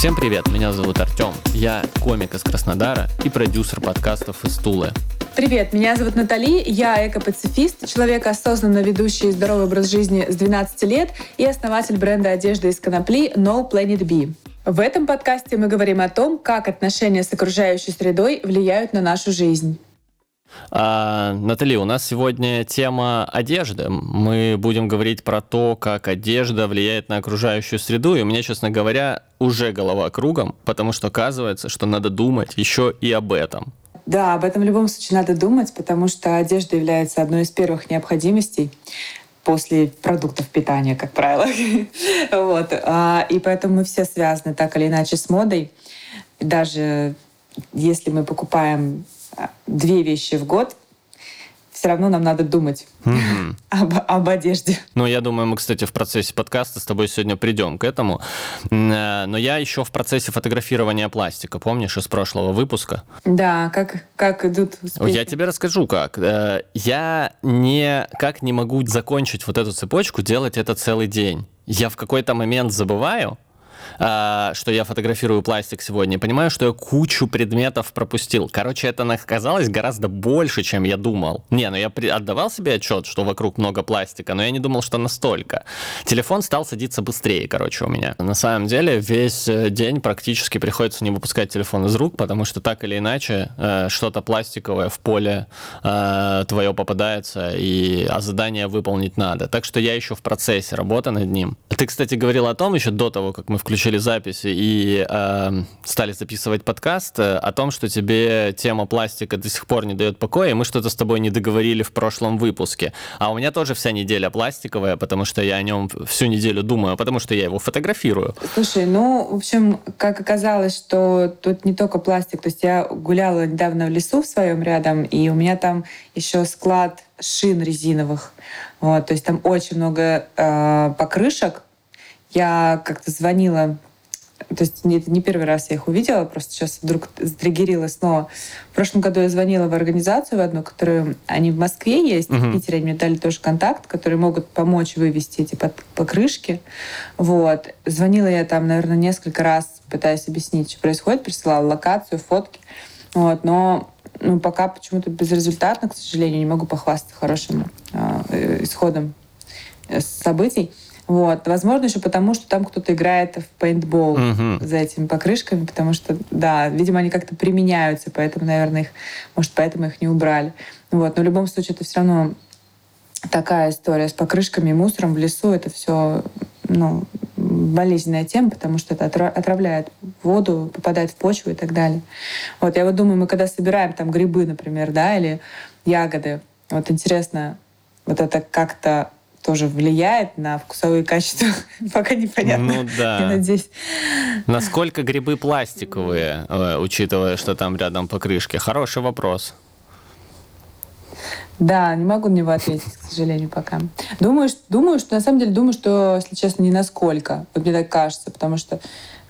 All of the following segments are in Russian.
Всем привет, меня зовут Артем. Я комик из Краснодара и продюсер подкастов из Тулы. Привет, меня зовут Натали, я эко-пацифист, человек, осознанно ведущий здоровый образ жизни с 12 лет и основатель бренда одежды из конопли No Planet B. В этом подкасте мы говорим о том, как отношения с окружающей средой влияют на нашу жизнь. А, Натали, у нас сегодня тема одежды. Мы будем говорить про то, как одежда влияет на окружающую среду. И у меня, честно говоря, уже голова кругом, потому что оказывается, что надо думать еще и об этом. Да, об этом в любом случае надо думать, потому что одежда является одной из первых необходимостей после продуктов питания, как правило. вот. А, и поэтому мы все связаны так или иначе с модой. Даже если мы покупаем две вещи в год, все равно нам надо думать mm-hmm. об, об одежде. Ну, я думаю, мы, кстати, в процессе подкаста с тобой сегодня придем к этому. Э, но я еще в процессе фотографирования пластика, помнишь, из прошлого выпуска? Да, как, как идут успехи? Я тебе расскажу, как. Э, я не, как не могу закончить вот эту цепочку, делать это целый день. Я в какой-то момент забываю, а, что я фотографирую пластик сегодня, понимаю, что я кучу предметов пропустил. Короче, это оказалось гораздо больше, чем я думал. Не, ну я отдавал себе отчет, что вокруг много пластика, но я не думал, что настолько. Телефон стал садиться быстрее, короче, у меня. На самом деле, весь э, день практически приходится не выпускать телефон из рук, потому что так или иначе э, что-то пластиковое в поле э, твое попадается, и, а задание выполнить надо. Так что я еще в процессе работы над ним. Ты, кстати, говорил о том еще до того, как мы включили включили записи и э, стали записывать подкаст э, о том, что тебе тема пластика до сих пор не дает покоя, и мы что-то с тобой не договорили в прошлом выпуске. А у меня тоже вся неделя пластиковая, потому что я о нем всю неделю думаю, потому что я его фотографирую. Слушай, ну, в общем, как оказалось, что тут не только пластик, то есть я гуляла недавно в лесу в своем рядом, и у меня там еще склад шин резиновых. Вот, то есть там очень много э, покрышек, я как-то звонила то есть это не первый раз я их увидела, просто сейчас вдруг затриггерила снова. В прошлом году я звонила в организацию в одну, которую они в Москве есть, uh-huh. в Питере они мне дали тоже контакт, которые могут помочь вывести эти покрышки. Вот. Звонила я там, наверное, несколько раз, пытаясь объяснить, что происходит, присылала локацию, фотки. Вот. Но ну, пока почему-то безрезультатно, к сожалению, не могу похвастаться хорошим э, исходом э, событий. Вот. Возможно, еще потому, что там кто-то играет в пейнтбол угу. за этими покрышками, потому что, да, видимо, они как-то применяются, поэтому, наверное, их, может, поэтому их не убрали. Вот. Но в любом случае это все равно такая история с покрышками и мусором в лесу. Это все ну, болезненная тема, потому что это отравляет воду, попадает в почву и так далее. Вот я вот думаю, мы когда собираем там грибы, например, да, или ягоды, вот интересно, вот это как-то тоже влияет на вкусовые качества. Пока непонятно. Ну да. Я надеюсь. Насколько грибы пластиковые, э, учитывая, что там рядом покрышки? Хороший вопрос. Да, не могу на него ответить, к сожалению, пока. Думаю, что, думаю, что на самом деле думаю, что, если честно, не насколько. Вот мне так кажется, потому что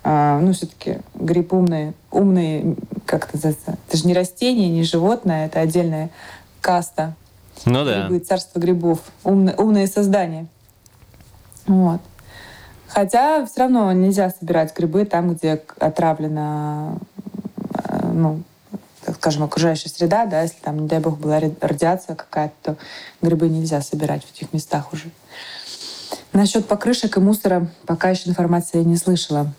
а, ну, все-таки гриб умный, умный, как это называется, это же не растение, не животное, это отдельная каста ну да. Грибы, царство грибов. Умные, умные создания. Вот. Хотя все равно нельзя собирать грибы там, где отравлена, э, ну, так скажем, окружающая среда, да, если там, не дай бог, была радиация какая-то, то грибы нельзя собирать в этих местах уже. Насчет покрышек и мусора пока еще информации я не слышала.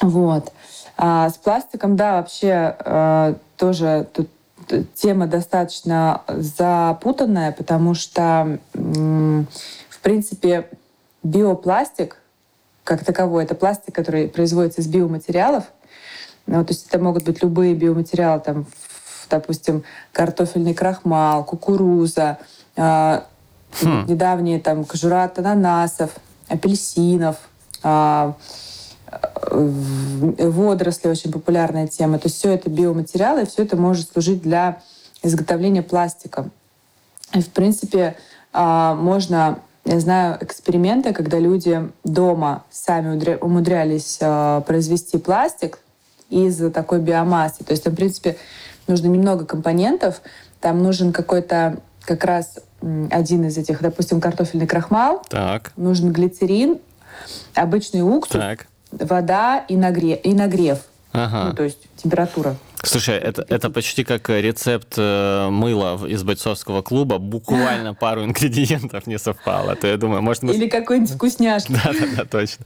Вот. А с пластиком, да, вообще э, тоже тут тема достаточно запутанная, потому что, в принципе, биопластик как таковой, это пластик, который производится из биоматериалов. Ну, то есть это могут быть любые биоматериалы, там, допустим, картофельный крахмал, кукуруза, э, хм. недавние там кожура от ананасов, апельсинов, э, водоросли очень популярная тема. То есть все это биоматериалы, и все это может служить для изготовления пластика. И, в принципе, а, можно, я знаю, эксперименты, когда люди дома сами умудрялись а, произвести пластик из такой биомассы. То есть, в принципе, нужно немного компонентов. Там нужен какой-то как раз один из этих, допустим, картофельный крахмал. Так. Нужен глицерин, обычный уксус. Так вода и, нагре... и нагрев. Ага. Ну, то есть температура. Слушай, это, это почти как рецепт э, мыла из бойцовского клуба. Буквально пару ингредиентов не совпало. То я думаю, может... Мы... Или какой-нибудь вкусняшки. Да-да-да, точно.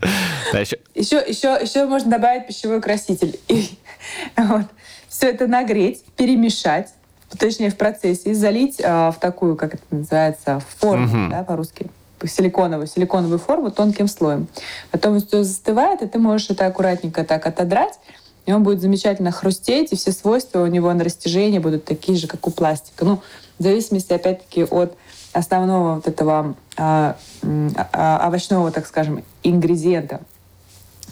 Да, еще... Еще, еще, еще можно добавить пищевой краситель. И, вот. Все это нагреть, перемешать, точнее в процессе, и залить э, в такую, как это называется, форму, Мгм. да, по-русски, силиконовую, силиконовую форму тонким слоем. Потом все застывает, и ты можешь это аккуратненько так отодрать, и он будет замечательно хрустеть, и все свойства у него на растяжение будут такие же, как у пластика. Ну, в зависимости, опять-таки, от основного вот этого а, м, а, овощного, так скажем, ингредиента.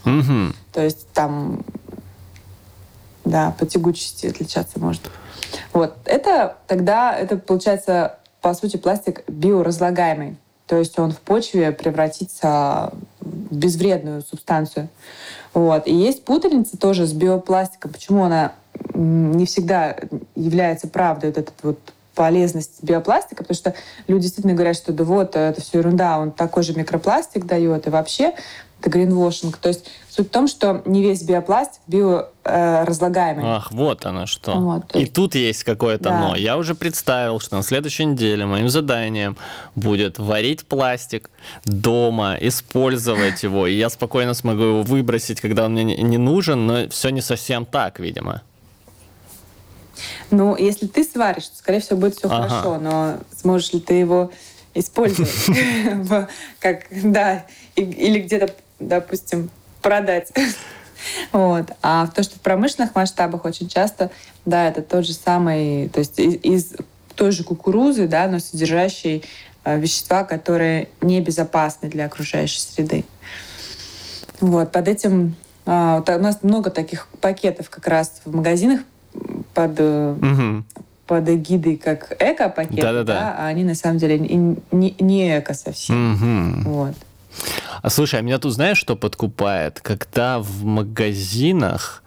Мгм. То есть там, да, по тягучести отличаться может. Вот. Это тогда, это получается, по сути, пластик биоразлагаемый. То есть он в почве превратится в безвредную субстанцию. Вот. И есть путаница тоже с биопластиком. Почему она не всегда является правдой, вот этот вот полезность биопластика, потому что люди действительно говорят, что да вот, это все ерунда, он такой же микропластик дает, и вообще это гринвошинг. То есть суть в том, что не весь биопластик биоразлагаемый. Ах, вот оно что. Вот, И есть- тут есть какое-то Да. но. Я уже представил, что на следующей неделе моим заданием будет варить пластик дома, использовать его, и я спокойно смогу его выбросить, когда он мне не- нужен, но все не совсем так, видимо. Ну, если ты сваришь, то, скорее всего, будет все Ага. хорошо, но сможешь ли ты его использовать? Как, да, или где-то, допустим, продать. Вот. А то, что в промышленных масштабах очень часто, да, это тот же самый, то есть из, из той же кукурузы, да, но содержащей э, вещества, которые небезопасны для окружающей среды. Вот, под этим вот у нас много таких пакетов как раз в магазинах под э, Мгм. под эгидой как эко-пакеты, Да-да-да. да, а они на самом деле не, не эко совсем. Мгм. Вот. А слушай, а меня тут знаешь, что подкупает? Когда в магазинах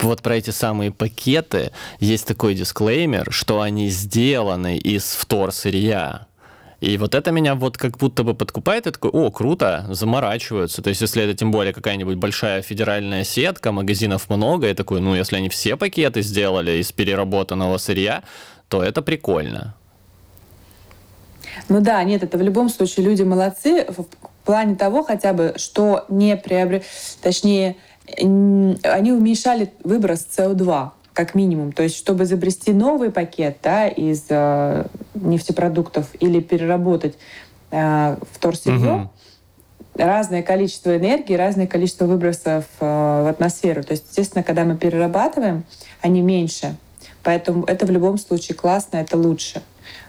вот про эти самые пакеты есть такой дисклеймер, что они сделаны из вторсырья. И вот это меня вот как будто бы подкупает, и такой, о, круто, заморачиваются. То есть, если это тем более какая-нибудь большая федеральная сетка, магазинов много, и такой, ну, если они все пакеты сделали из переработанного сырья, то это прикольно. Ну да, нет, это в любом случае люди молодцы в плане того хотя бы, что не приобрели, точнее, они уменьшали выброс СО2 как минимум. То есть, чтобы изобрести новый пакет да, из э, нефтепродуктов или переработать э, вторсырье, Мгм. разное количество энергии, разное количество выбросов э, в атмосферу. То есть, естественно, когда мы перерабатываем, они меньше. Поэтому это в любом случае классно, это лучше.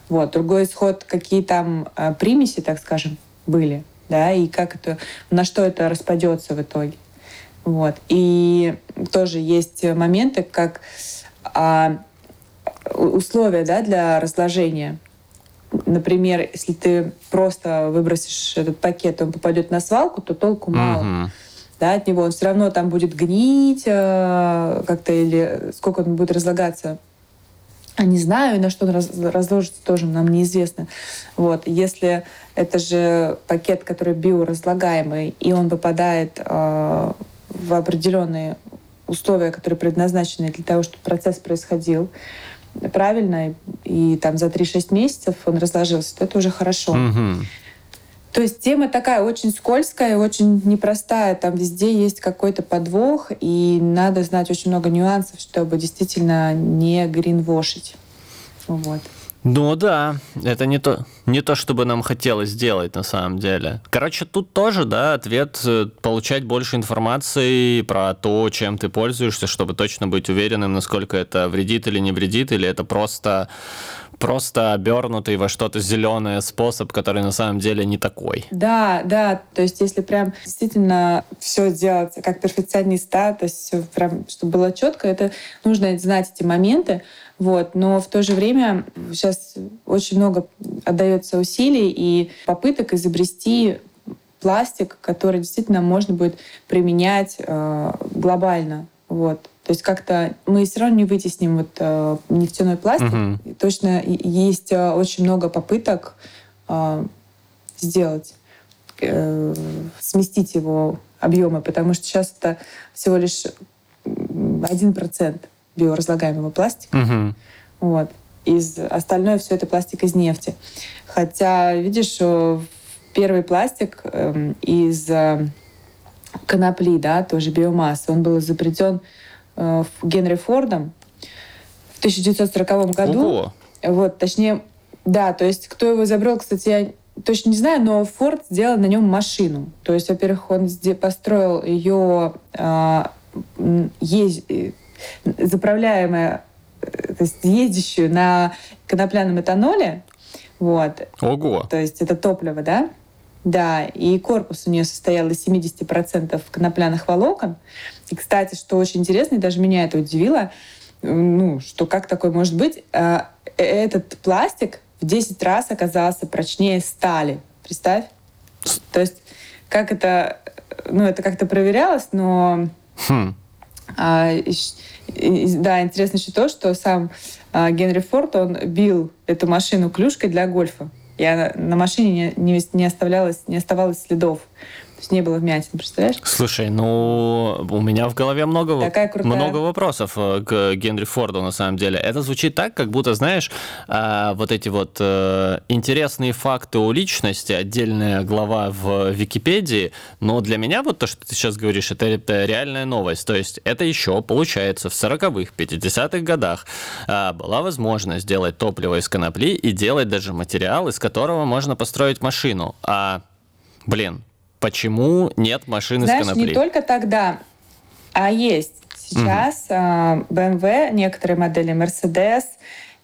Вот. Другой исход, какие там э, примеси, так скажем, были, да, и как это, на что это распадется в итоге. Вот. И тоже есть моменты, как а, условия да, для разложения. Например, если ты просто выбросишь этот пакет, он попадет на свалку, то толку мало Мгм. да, от него. Он все равно там будет гнить э, как-то или сколько он будет разлагаться. А не знаю, на что раз- разложится, тоже нам неизвестно. Вот. Если это же пакет, который биоразлагаемый, и он попадает э, в определенные условия, которые предназначены для того, чтобы процесс происходил правильно, и, и там за 3-6 месяцев он разложился, то это уже хорошо. Мгм. То есть тема такая очень скользкая, очень непростая. Там везде есть какой-то подвох, и надо знать очень много нюансов, чтобы действительно не гринвошить. Вот. Ну да, это не то, не то, чтобы нам хотелось сделать на самом деле. Короче, тут тоже, да, ответ э, получать больше информации про то, чем ты пользуешься, чтобы точно быть уверенным, насколько это вредит или не вредит, или это просто, просто обернутый во что-то зеленое способ, который на самом деле не такой. Да, да, то есть если прям действительно все делать как перфекционист, да, то есть всё прям, чтобы было четко, это нужно знать эти моменты, вот, но в то же время сейчас очень много отдается усилий и попыток изобрести пластик, который действительно можно будет применять э, глобально, вот. То есть как-то мы все равно не вытесним вот э, нефтяной пластик. И Точно есть э, очень много попыток э, сделать э, сместить его объемы, потому что сейчас это всего лишь 1% биоразлагаемого пластика. Угу. Вот. Из, остальное все это пластик из нефти. Хотя, видишь, первый пластик э, из э, конопли, да, тоже биомассы, он был изобретен э, Генри Фордом в 1940 году. Ого. Вот, точнее, да, то есть кто его изобрел, кстати, я точно не знаю, но Форд сделал на нем машину. То есть, во-первых, он построил ее э, ез... Э, заправляемая, э, то есть ездящую на конопляном этаноле. Вот. Ого. То есть это топливо, да? Да, и корпус у нее состоял из 70% конопляных волокон. И, кстати, что очень интересно, и даже меня это удивило, ну, что как такое может быть, а, э, этот пластик в 10 раз оказался прочнее стали. Представь? То есть как это, ну, это как-то проверялось, но... Хм. А, и, да, интересно еще то, что сам а, Генри Форд, он бил эту машину клюшкой для гольфа. Она, на машине не, не, не, оставлялось, не оставалось следов есть не было вмятин, представляешь? Слушай, ну, у меня в голове много, Такая крутая. много вопросов э, к Генри Форду, на самом деле. Это звучит так, как будто, знаешь, а, вот эти вот э, интересные факты о личности, отдельная глава в Википедии, но для меня вот то, что ты сейчас говоришь, это, это реальная новость. То есть это еще, получается, в 40-х, 50-х годах а, была возможность сделать топливо из конопли и делать даже материал, из которого можно построить машину. А, блин, Почему нет машины Знаешь, с конопли? не только тогда, а есть. Сейчас угу. BMW, некоторые модели Mercedes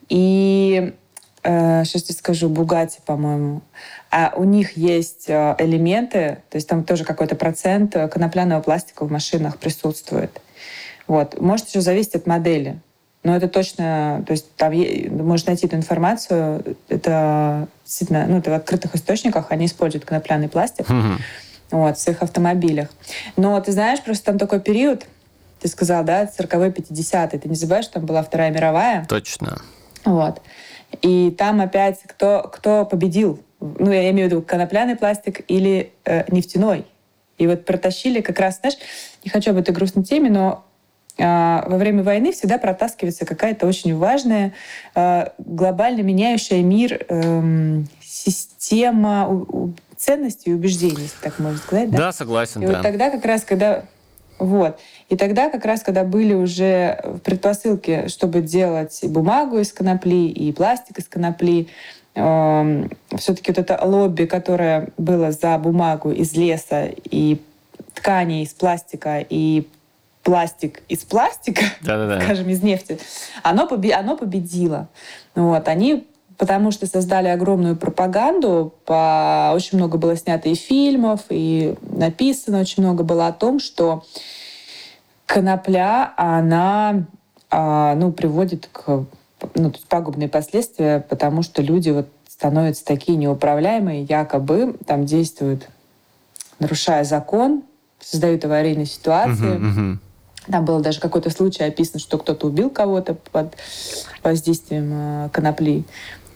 и э, сейчас тебе скажу, Bugatti, по-моему. А у них есть э, элементы, то есть там тоже какой-то процент конопляного пластика в машинах присутствует. Вот. Может еще зависеть от модели. Но это точно, то есть там можно найти эту информацию, это действительно, ну, это в открытых источниках, они используют конопляный пластик. Угу вот, в своих автомобилях. Но ты знаешь, просто там такой период, ты сказал, да, 40-е, 50-е. Ты не забываешь, там была Вторая мировая? Точно. Вот. И там опять кто, кто победил? Ну, я имею в виду конопляный пластик или э, нефтяной. И вот протащили как раз, знаешь, не хочу об этой грустной теме, но э, во время войны всегда протаскивается какая-то очень важная, э, глобально меняющая мир э, система ценностей и убеждений, если так можно сказать. Да, да согласен. И да. вот тогда как раз, когда вот. И тогда как раз, когда были уже предпосылки, чтобы делать и бумагу из конопли, и пластик из конопли, э, эм, все-таки вот это лобби, которое было за бумагу из леса и ткани из пластика и пластик из пластика, Да-да-да. скажем, из нефти, оно, побе- оно победило. Вот. Они потому что создали огромную пропаганду. По... Очень много было снято и фильмов, и написано очень много было о том, что конопля, она а, ну, приводит к ну, пагубные последствия, потому что люди вот становятся такие неуправляемые, якобы там действуют, нарушая закон, создают аварийные ситуации. Uh-huh, uh-huh. Там было даже какой-то случай описан, что кто-то убил кого-то под воздействием э, конопли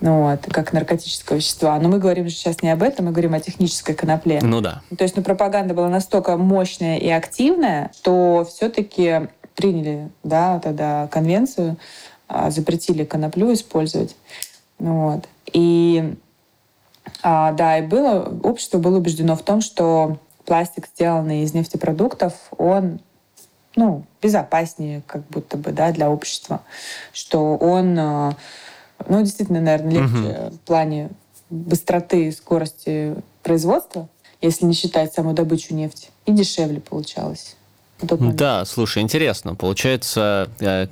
вот, как наркотическое вещество. Но мы говорим же сейчас не об этом, мы говорим о технической конопле. Ну да. То есть ну, пропаганда была настолько мощная и активная, что все-таки приняли да, тогда конвенцию, а, запретили коноплю использовать. Ну, вот. И а, да, и было, общество было убеждено в том, что пластик, сделанный из нефтепродуктов, он ну, безопаснее как будто бы да, для общества, что он а, ну, действительно, наверное, легче угу. в плане быстроты и скорости производства, если не считать саму добычу нефти, и дешевле получалось. Да, слушай, интересно. Получается, э,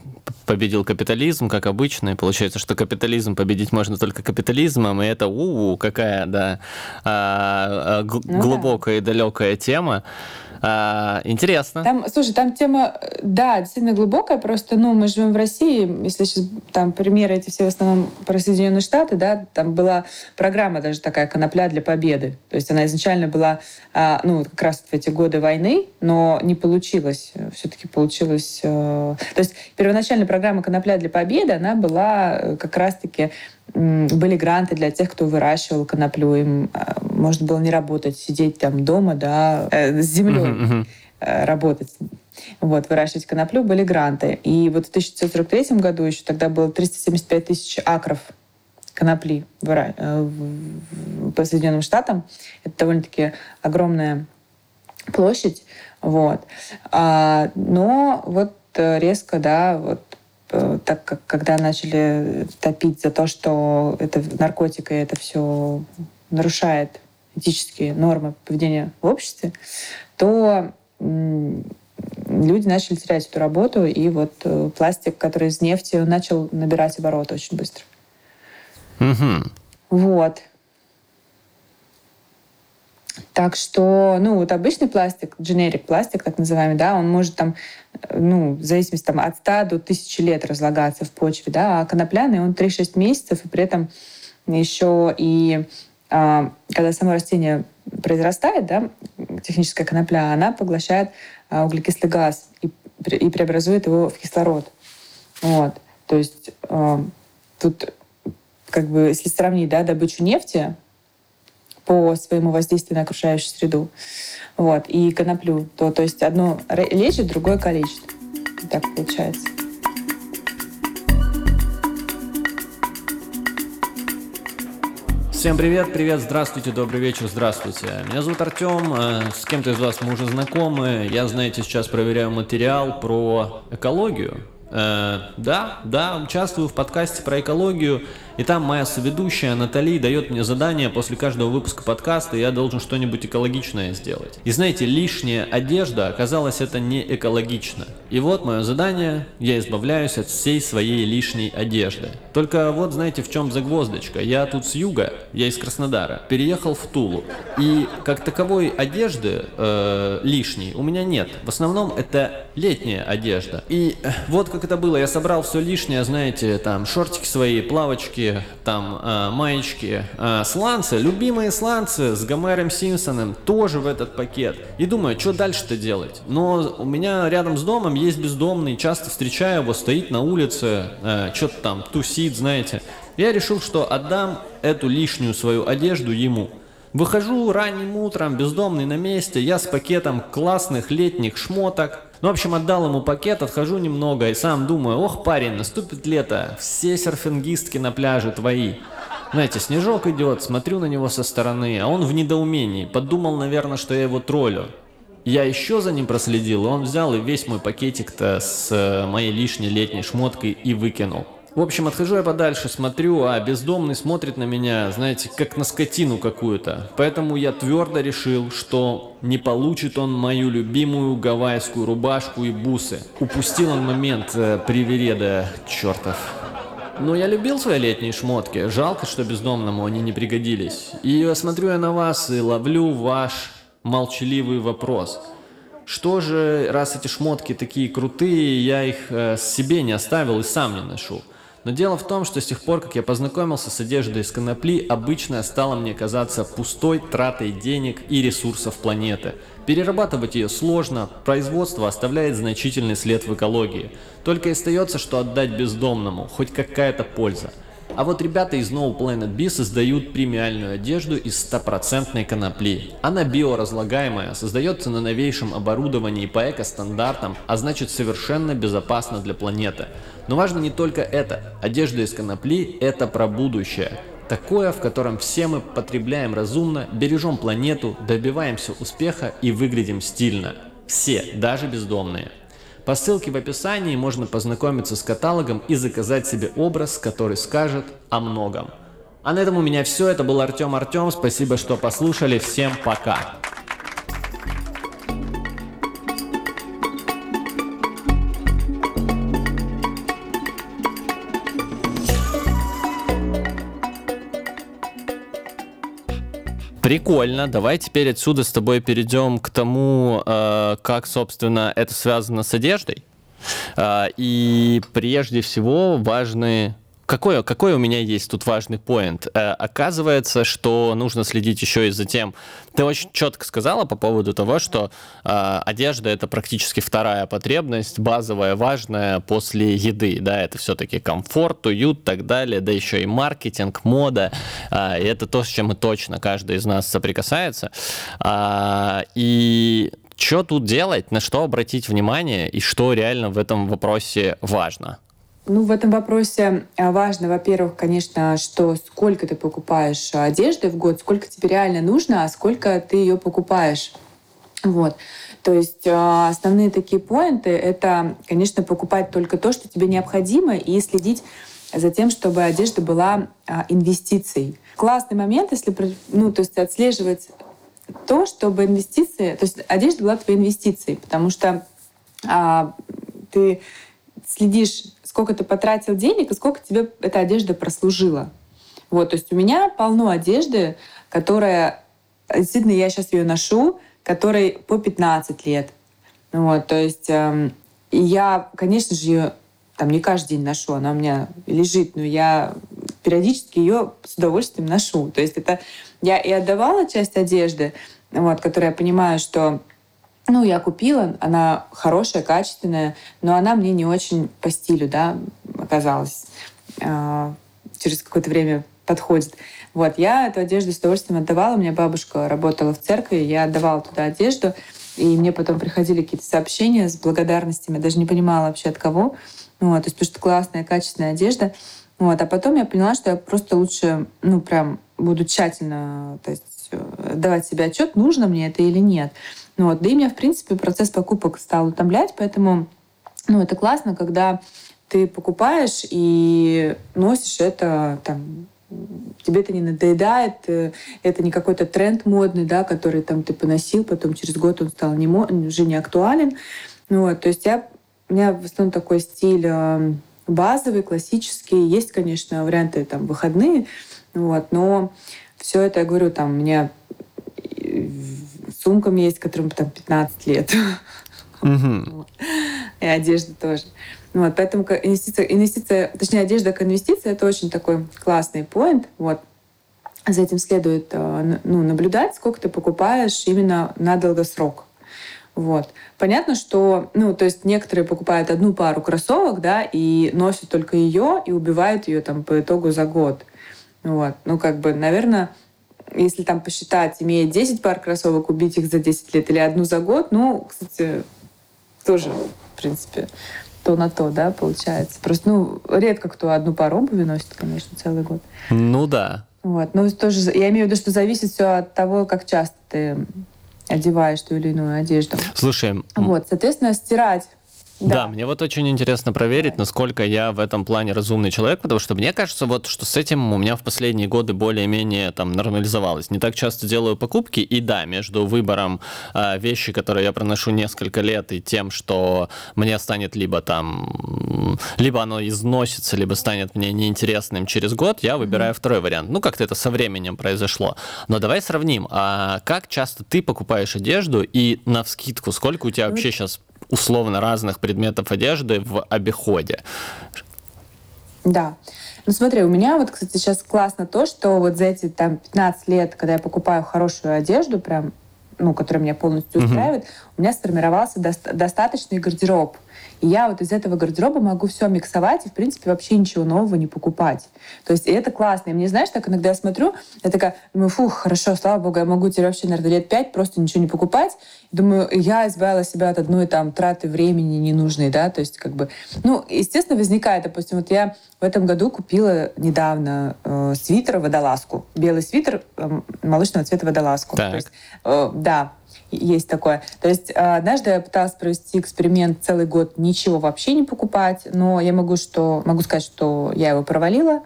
победил капитализм, как обычно, и получается, что капитализм победить можно только капитализмом, и это у, -у какая, да, а, а, ну, глубокая да. и далекая тема. А, интересно. Там, слушай, там тема, да, действительно глубокая, просто, ну, мы живем в России, если сейчас там примеры эти все в основном про Соединенные Штаты, да, там была программа даже такая «Конопля для победы». То есть она изначально была, а, ну, как раз в эти годы войны, но не получилось. Все-таки получилось... Э, то есть первоначальная программа «Конопля для победы», она была э, как раз-таки были гранты для тех, кто выращивал коноплю. Им можно было не работать, сидеть там дома, да, э, с землей uh-huh, uh-huh. Э, работать, вот, выращивать коноплю, были гранты. И вот в 1943 году еще тогда было 375 тысяч акров конопли э, по Соединенным Штатам. Это довольно-таки огромная площадь. Вот. А, но вот э, резко, да, вот э, так как когда начали топить за то, что это наркотик и это все нарушает этические нормы поведения в обществе, то люди начали терять эту работу, и вот пластик, который из нефти, начал набирать обороты очень быстро. Угу. Вот. Так что, ну, вот обычный пластик, generic пластик, так называемый, да, он может там, ну, в зависимости там, от 100 до 1000 лет разлагаться в почве, да, а конопляный, он 3-6 месяцев, и при этом еще и а, когда само растение произрастает, да, техническая конопля, она поглощает а, углекислый газ и, и преобразует его в кислород. Вот. То есть а, тут как бы, если сравнить, да, добычу нефти по своему воздействию на окружающую среду, вот, и коноплю, то, то есть одно лечит, другое калечит. Так получается. Всем привет, привет, здравствуйте, добрый вечер, здравствуйте. Меня зовут Артем, э, с кем-то из вас мы уже знакомы. Я, знаете, сейчас проверяю материал про экологию. Э, да, да, участвую в подкасте про экологию. И там моя соведущая Натали дает мне задание после каждого выпуска подкаста, я должен что-нибудь экологичное сделать. И знаете, лишняя одежда оказалось это не экологично. И вот мое задание, я избавляюсь от всей своей лишней одежды. Только вот знаете в чем загвоздочка. Я тут с юга, я из Краснодара, переехал в Тулу. И как таковой одежды э, лишней у меня нет. В основном это летняя одежда. И э, вот как это было, я собрал все лишнее, знаете, там шортики свои, плавочки, футболки, там э, маечки, э, сланцы, любимые сланцы с Гомером Симпсоном тоже в этот пакет. И думаю, что дальше-то делать? Но у меня рядом с домом есть бездомный, часто встречаю его, стоит на улице, э, что-то там тусит, знаете. Я решил, что отдам эту лишнюю свою одежду ему. Выхожу ранним утром, бездомный на месте, я с пакетом классных летних шмоток, ну, в общем, отдал ему пакет, отхожу немного и сам думаю, ох, парень, наступит лето, все серфингистки на пляже твои. Знаете, снежок идет, смотрю на него со стороны, а он в недоумении, подумал, наверное, что я его троллю. Я еще за ним проследил, и он взял и весь мой пакетик-то с э, моей лишней летней шмоткой и выкинул. В общем, отхожу я подальше, смотрю, а бездомный смотрит на меня, знаете, как на скотину какую-то. Поэтому я твердо решил, что не получит он мою любимую гавайскую рубашку и бусы. Упустил он момент э, привереда чертов. Но я любил свои летние шмотки. Жалко, что бездомному они не пригодились. И смотрю я на вас и ловлю ваш молчаливый вопрос. Что же, раз эти шмотки такие крутые, я их э, себе не оставил и сам не ношу? Но дело в том, что с тех пор, как я познакомился с одеждой из конопли, обычная стала мне казаться пустой тратой денег и ресурсов планеты. Перерабатывать ее сложно, производство оставляет значительный след в экологии. Только и остается, что отдать бездомному, хоть какая-то польза. А вот ребята из No Planet B создают премиальную одежду из стопроцентной конопли. Она биоразлагаемая, создается на новейшем оборудовании по эко-стандартам, а значит совершенно безопасна для планеты. Но важно не только это. Одежда из конопли – это про будущее. Такое, в котором все мы потребляем разумно, бережем планету, добиваемся успеха и выглядим стильно. Все, даже бездомные. По ссылке в описании можно познакомиться с каталогом и заказать себе образ, который скажет о многом. А на этом у меня все. Это был Артем Артем. Спасибо, что послушали. Всем пока. Прикольно. Давай теперь отсюда с тобой перейдем к тому, э, как, собственно, это связано с одеждой. Э, и прежде всего важны какой, какой у меня есть тут важный поинт? Э, оказывается, что нужно следить еще и за тем, ты очень четко сказала по поводу того, что э, одежда это практически вторая потребность, базовая, важная после еды, да, это все-таки комфорт, уют, и так далее, да еще и маркетинг, мода, э, и это то, с чем мы точно каждый из нас соприкасается. Э, и что тут делать, на что обратить внимание и что реально в этом вопросе важно? Ну, в этом вопросе а, важно, во-первых, конечно, что сколько ты покупаешь одежды в год, сколько тебе реально нужно, а сколько ты ее покупаешь. Вот. То есть а, основные такие поинты — это, конечно, покупать только то, что тебе необходимо, и следить за тем, чтобы одежда была а, инвестицией. Классный момент, если ну, то есть отслеживать то, чтобы инвестиции, то есть одежда была твоей инвестицией, потому что а, ты следишь сколько ты потратил денег и сколько тебе эта одежда прослужила. Вот, то есть у меня полно одежды, которая, действительно, я сейчас ее ношу, которой по 15 лет. Вот, то есть э, я, конечно же, ее там не каждый день ношу, она у меня лежит, но я периодически ее с удовольствием ношу. То есть это я и отдавала часть одежды, вот, которая я понимаю, что ну, я купила, она хорошая, качественная, но она мне не очень по стилю, да, оказалась. А, через какое-то время подходит. Вот, я эту одежду с удовольствием отдавала. У меня бабушка работала в церкви, я отдавала туда одежду, и мне потом приходили какие-то сообщения с благодарностями, я даже не понимала вообще от кого. Вот, то есть, потому что классная, качественная одежда. Вот, а потом я поняла, что я просто лучше, ну, прям буду тщательно, то есть, э, давать себе отчет, нужно мне это или нет. Ну, вот. Да и меня, в принципе, процесс покупок стал утомлять, поэтому ну, это классно, когда ты покупаешь и носишь это там, тебе это не надоедает, э, это не какой-то тренд модный, да, который там ты поносил, потом через год он стал не, уже не актуален. Ну, вот, то есть я, у меня в основном такой стиль э, базовый, классический. Есть, конечно, варианты там выходные, вот, но все это, я говорю, там, у меня сумкам есть, которым там 15 лет. И одежда тоже. Вот, поэтому инвестиция, инвестиция, точнее, одежда к инвестиции это очень такой классный поинт. Вот. За этим следует э, ну, наблюдать, сколько ты покупаешь именно на долгосрок. Вот. Понятно, что, ну, то есть некоторые покупают одну пару кроссовок, да, и носят только ее и убивают ее там по итогу за год. Вот. Ну, как бы, наверное, если там посчитать, имея 10 пар кроссовок, убить их за 10 лет или одну за год, ну, кстати, тоже, в принципе, то на то, да, получается. Просто, ну, редко кто одну пару обуви носит, конечно, целый год. Ну да. Вот. Но тоже, я имею в виду, что зависит все от того, как часто ты одеваешь ту или иную одежду. Слушай. Вот, соответственно, стирать да. да, мне вот очень интересно проверить, насколько я в этом плане разумный человек, потому что мне кажется, вот что с этим у меня в последние годы более-менее там нормализовалось. Не так часто делаю покупки, и да, между выбором э, вещи, которые я проношу несколько лет, и тем, что мне станет либо там, либо оно износится, либо станет мне неинтересным через год, я выбираю mm-hmm. второй вариант. Ну, как-то это со временем произошло. Но давай сравним, а как часто ты покупаешь одежду и на вскидку, сколько у тебя вообще сейчас условно разных предметов одежды в обиходе. Да. Ну смотри, у меня вот, кстати, сейчас классно то, что вот за эти там 15 лет, когда я покупаю хорошую одежду, прям, ну, которая меня полностью устраивает, у меня сформировался до- достаточный гардероб. И я вот из этого гардероба могу все миксовать и, в принципе, вообще ничего нового не покупать. То есть и это классно. И мне, знаешь, так иногда я смотрю, я такая, думаю, фух, хорошо, слава богу, я могу теперь вообще, наверное, лет пять просто ничего не покупать. Думаю, я избавила себя от одной там траты времени ненужной, да, то есть как бы, ну, естественно, возникает, допустим, вот я в этом году купила недавно э, свитер водолазку, белый свитер э, молочного цвета водолазку. Так. То есть, э, да, есть такое. То есть э, однажды я пыталась провести эксперимент целый год, ничего вообще не покупать, но я могу, что, могу сказать, что я его провалила.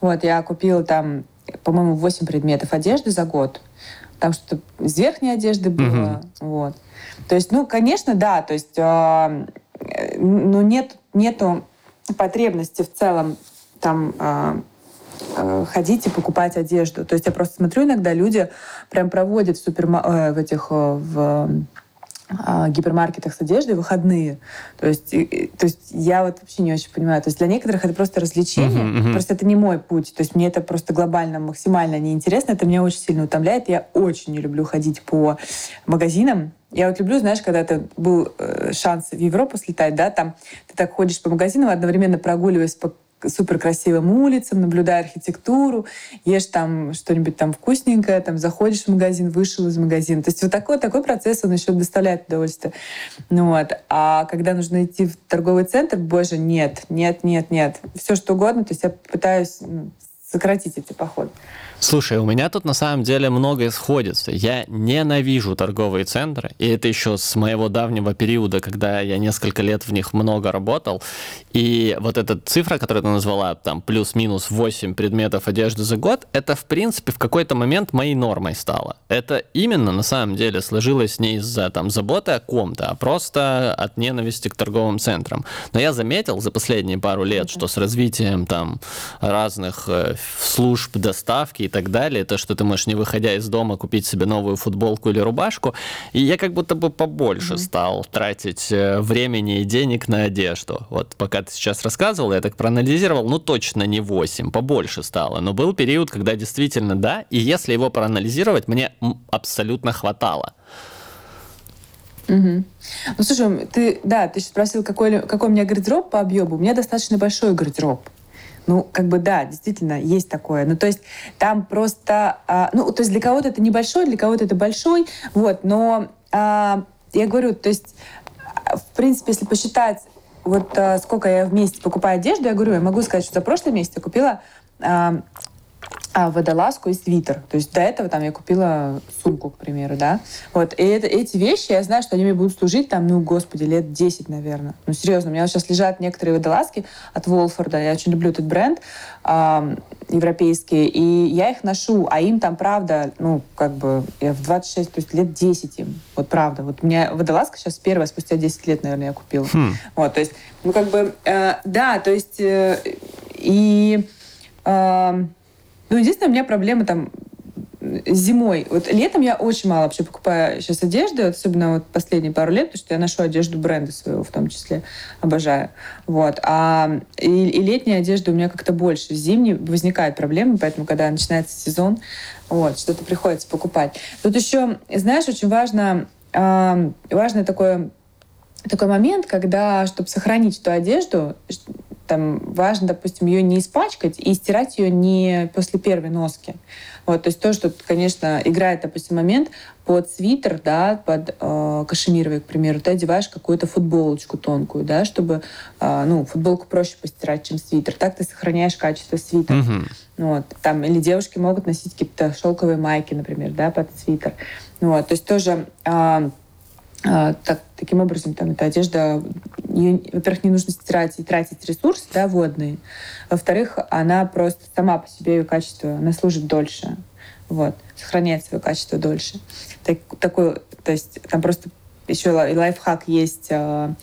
Вот, я купила там, по-моему, 8 предметов одежды за год. Там что-то из верхней одежды было. Угу. Вот. То есть, ну, конечно, да, то есть, э, ну, нет, нету потребности в целом там э, Э, ходить и покупать одежду. То есть я просто смотрю, иногда люди прям проводят в, суперма... Э, в этих э, в гипермаркетах с одеждой выходные. То есть, и, то есть я вот вообще не очень понимаю. То есть для некоторых это просто развлечение, uh-huh, uh-huh. просто это не мой путь. То есть мне это просто глобально, максимально неинтересно. Это меня очень сильно утомляет. Я очень не люблю ходить по магазинам. Я вот люблю, знаешь, когда это был э, шанс в Европу слетать, да, там ты так ходишь по магазинам, одновременно прогуливаясь по супер красивым улицам, наблюдая архитектуру, ешь там что-нибудь там вкусненькое, там заходишь в магазин, вышел из магазина. То есть вот такой, такой процесс, он еще доставляет удовольствие. Ну вот. А когда нужно идти в торговый центр, боже, нет, нет, нет, нет. Все что угодно, то есть я пытаюсь сократить эти походы. Слушай, у меня тут на самом деле многое сходится. Я ненавижу торговые центры, и это еще с моего давнего периода, когда я несколько лет в них много работал. И вот эта цифра, которую ты назвала, там плюс-минус 8 предметов одежды за год, это в принципе в какой-то момент моей нормой стало. Это именно на самом деле сложилось не из-за там заботы о ком-то, а просто от ненависти к торговым центрам. Но я заметил за последние пару лет, что с развитием там разных э, служб доставки так далее, то, что ты можешь, не выходя из дома, купить себе новую футболку или рубашку. И я как будто бы побольше mm-hmm. стал тратить э, времени и денег на одежду. Вот пока ты сейчас рассказывал, я так проанализировал, ну точно не 8, побольше стало. Но был период, когда действительно да, и если его проанализировать, мне абсолютно хватало. Угу. Ну, слушай, ты, да, ты спросил, какой, какой у меня гардероб по объему. У меня достаточно большой гардероб. Ну, как бы да, действительно, есть такое. Ну, то есть там просто... А, ну, то есть для кого-то это небольшой, для кого-то это большой, вот, но а, я говорю, то есть, в принципе, если посчитать, вот а, сколько я в месяц покупаю одежду, я говорю, я могу сказать, что за прошлый месяц я купила а, а, водолазку и свитер. То есть до этого там я купила сумку, к примеру, да. Вот. И это, эти вещи, я знаю, что они мне будут служить там, ну, господи, лет 10, наверное. Ну, серьезно, у меня вот сейчас лежат некоторые водолазки от Волфорда. Я очень люблю этот бренд э, европейский. И я их ношу, а им там, правда, ну, как бы, я в 26, то есть лет 10 им. Вот правда. Вот у меня водолазка сейчас первая, спустя 10 лет, наверное, я купила. Хм. Вот, то есть, ну, как бы, э, да, то есть, э, и... Э, ну, единственное, у меня проблема там зимой. Вот летом я очень мало вообще покупаю сейчас одежды, особенно вот последние пару лет, потому что я ношу одежду бренда своего в том числе, обожаю. Вот. А и, и летняя одежда у меня как-то больше. Зимней возникают проблемы, поэтому когда начинается сезон, вот, что-то приходится покупать. Тут еще, знаешь, очень важно, э, важно такое такой момент, когда, чтобы сохранить эту одежду, там важно, допустим, ее не испачкать и стирать ее не после первой носки. Вот, то есть то, что, конечно, играет, допустим, момент под свитер, да, под э, кашемировый, к примеру, ты одеваешь какую-то футболочку тонкую, да, чтобы, э, ну, футболку проще постирать, чем свитер. Так ты сохраняешь качество свитера. Uh-huh. Вот, там, или девушки могут носить какие-то шелковые майки, например, да, под свитер. Вот, то есть тоже э, так, таким образом, там, эта одежда, ее, во-первых, не нужно стирать и тратить ресурсы да, водные. Во-вторых, она просто сама по себе, ее качество, она служит дольше. Вот, сохраняет свое качество дольше. Так, такой, то есть там просто еще лайфхак есть а,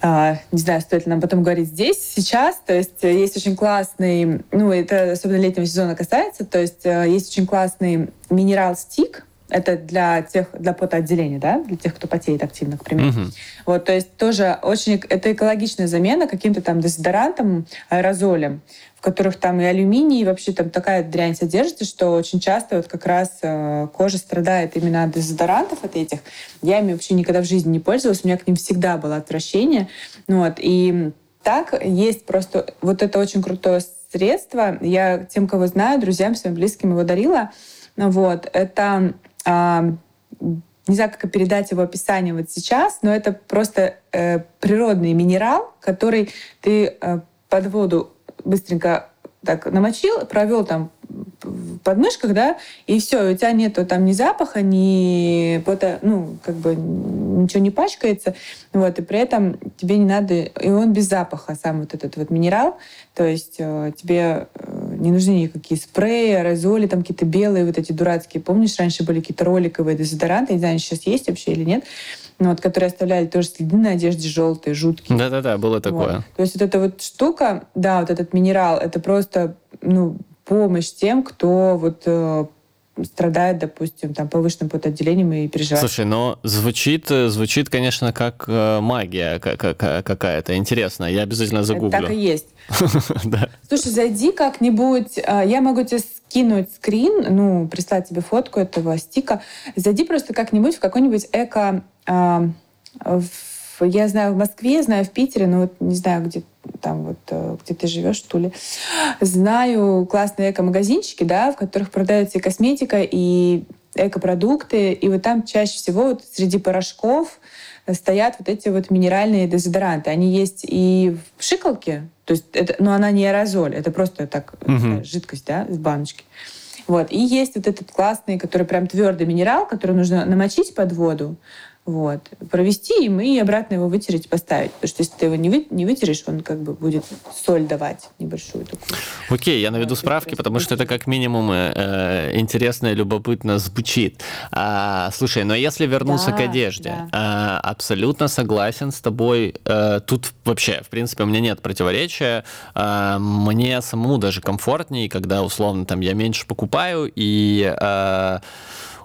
а, не знаю, стоит ли нам потом говорить здесь, сейчас. То есть есть очень классный, ну, это особенно летнего сезона касается, то есть есть очень классный минерал-стик, это для тех, для потоотделения, да, для тех, кто потеет активно, к примеру. Угу. Вот, то есть тоже очень, это экологичная замена каким-то там дезодорантом, аэрозолем, в которых там и алюминий, и вообще там такая дрянь содержится, что очень часто вот как раз э, кожа страдает именно от дезодорантов от этих. Я ими вообще никогда в жизни не пользовалась, у меня к ним всегда было отвращение. Ну, вот, и так есть просто вот это очень крутое средство. Я тем, кого знаю, друзьям, своим близким его дарила. Вот, это не знаю, как передать его описание вот сейчас, но это просто э, природный минерал, который ты э, под воду быстренько так намочил, провел там в подмышках, да, и все, у тебя нету там ни запаха, ни пота, ну, как бы ничего не пачкается, вот, и при этом тебе не надо, и он без запаха, сам вот этот вот минерал, то есть э, тебе э, не нужны никакие спреи, аэрозоли, там какие-то белые вот эти дурацкие, помнишь, раньше были какие-то роликовые дезодоранты, не знаю, сейчас есть вообще или нет, ну, вот, которые оставляли тоже следы на одежде желтые, жуткие. Да-да-да, было такое. Вот. То есть вот эта вот штука, да, вот этот минерал, это просто, ну, помощь тем, кто вот э, страдает, допустим, там повышенным потоотделением и переживает. Слушай, но звучит, звучит, конечно, как э, магия какая-то. Интересно, я обязательно загуглю. Это так и есть. Слушай, зайди как-нибудь, а, я могу тебе скинуть скрин, ну, прислать тебе фотку этого стика. Зайди просто как-нибудь в какой-нибудь эко... Я знаю в Москве, знаю в Питере, но вот не знаю, где там вот, э, где ты живешь, что ли. Знаю классные эко-магазинчики, да, в которых продается и косметика, и экопродукты, и вот там чаще всего вот среди порошков стоят вот эти вот минеральные дезодоранты. Они есть и в шикалке, то есть это, но она не аэрозоль, это просто так угу. жидкость, да, из баночки. Вот. И есть вот этот классный, который прям твердый минерал, который нужно намочить под воду, вот. Провести им и обратно его вытереть, поставить. Потому что если ты его не, вы, не вытерешь, он как бы будет соль давать небольшую такую. Окей, я наведу справки, потому что это как минимум э, э, интересно и любопытно звучит. А, слушай, но если вернуться да, к одежде, да. э, абсолютно согласен с тобой. Э, тут вообще, в принципе, у меня нет противоречия. Э, мне самому даже комфортнее, когда условно там я меньше покупаю и э,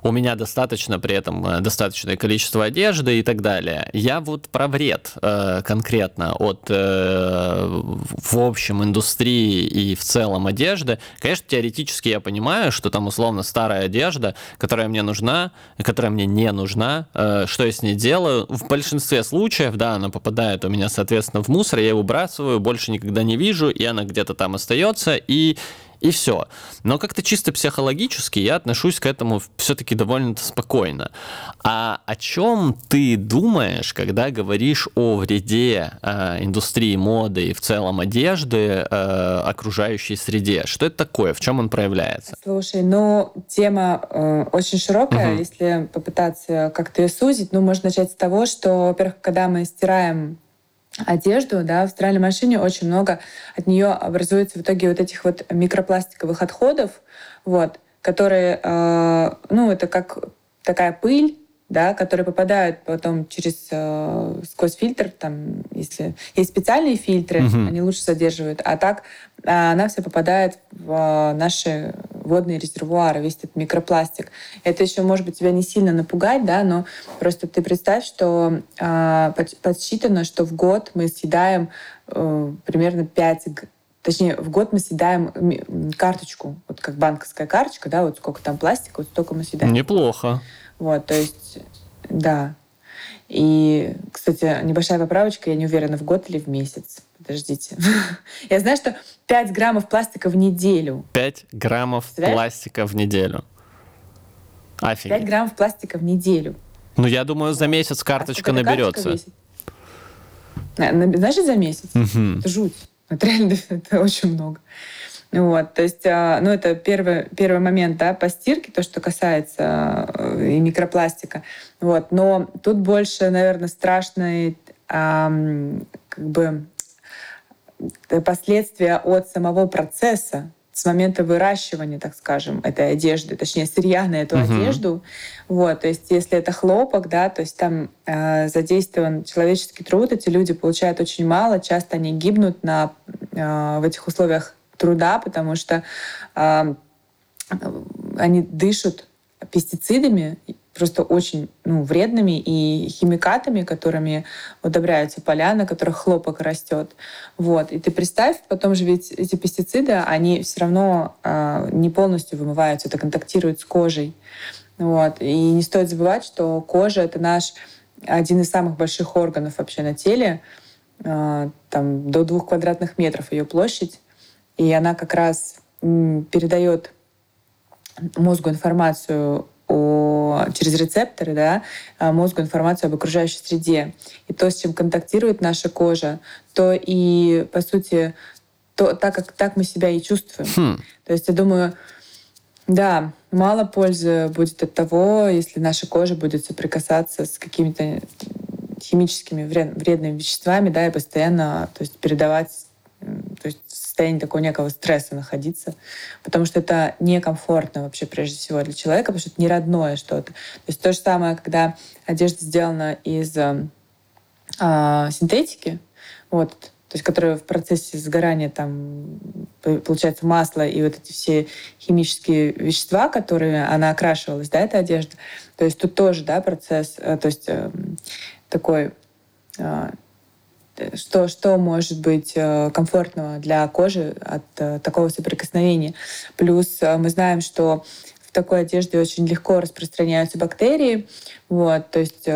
у меня достаточно при этом э, достаточное количество одежды и так далее. Я вот про вред э, конкретно от э, в общем индустрии и в целом одежды. Конечно, теоретически я понимаю, что там условно старая одежда, которая мне нужна, которая мне не нужна, э, что я с ней делаю. В большинстве случаев, да, она попадает у меня, соответственно, в мусор, я его выбрасываю, больше никогда не вижу, и она где-то там остается, и и все. Но как-то чисто психологически я отношусь к этому все-таки довольно спокойно. А о чем ты думаешь, когда говоришь о вреде э, индустрии моды и в целом одежды э, окружающей среде? Что это такое? В чем он проявляется? Слушай, ну, тема э, очень широкая. Угу. Если попытаться как-то ее сузить, ну, можно начать с того, что, во-первых, когда мы стираем одежду, да, в стиральной машине очень много от нее образуется в итоге вот этих вот микропластиковых отходов, вот, которые, э, ну, это как такая пыль, да, которые попадают потом через э, сквозь фильтр, там, если есть специальные фильтры, угу. они лучше задерживают, а так э, она вся попадает в э, наши водные резервуары, весь этот микропластик. Это еще, может быть, тебя не сильно напугать, да, но просто ты представь, что э, подсчитано, что в год мы съедаем э, примерно 5 Точнее, в год мы съедаем карточку, вот как банковская карточка, да, вот сколько там пластика, вот столько мы съедаем. Неплохо. Вот, то есть, да. И, кстати, небольшая поправочка, я не уверена, в год или в месяц. Подождите. Я знаю, что 5 граммов пластика в неделю. 5 граммов пластика в неделю. Офигеть. 5 граммов пластика в неделю. Ну, я думаю, за месяц а карточка а наберется. Карточка Знаешь, за месяц? Угу. Это жуть. Это реально это очень много. Вот, то есть, а, ну, это первый, первый момент, да, по стирке, то, что касается э, и микропластика. Вот, но тут больше, наверное, страшные как бы последствия от самого процесса, с момента выращивания, так скажем, этой одежды, точнее, сырья на эту uh-huh. одежду. Вот, то есть, если это хлопок, да, то есть там э, задействован человеческий труд, эти люди получают очень мало, часто они гибнут на, э, в этих условиях труда, потому что э, они дышат пестицидами, просто очень ну, вредными и химикатами, которыми удобряются поля, на которых хлопок растет. Вот. И ты представь, потом же ведь эти пестициды, они все равно э, не полностью вымываются, это контактирует с кожей. Вот. И не стоит забывать, что кожа — это наш один из самых больших органов вообще на теле. Э, там до двух квадратных метров ее площадь. И она как раз передает мозгу информацию о, через рецепторы да, а, мозгу информацию об окружающей среде. И то, с чем контактирует наша кожа, то и, по сути, то, так, как так мы себя и чувствуем. Хм. То есть я думаю, да, мало пользы будет от того, если наша кожа будет соприкасаться с какими-то химическими вредными веществами, да, и постоянно то есть, передавать то есть состоянии такого некого стресса находиться, потому что это некомфортно вообще прежде всего для человека, потому что это не родное что-то. То есть то же самое, когда одежда сделана из э, синтетики, вот, то есть которая в процессе сгорания там получается, масло и вот эти все химические вещества, которые она окрашивалась, да, эта одежда. То есть тут тоже, да, процесс, э, то есть э, такой э, что, что может быть комфортного для кожи от такого соприкосновения. Плюс мы знаем, что в такой одежде очень легко распространяются бактерии, вот, то есть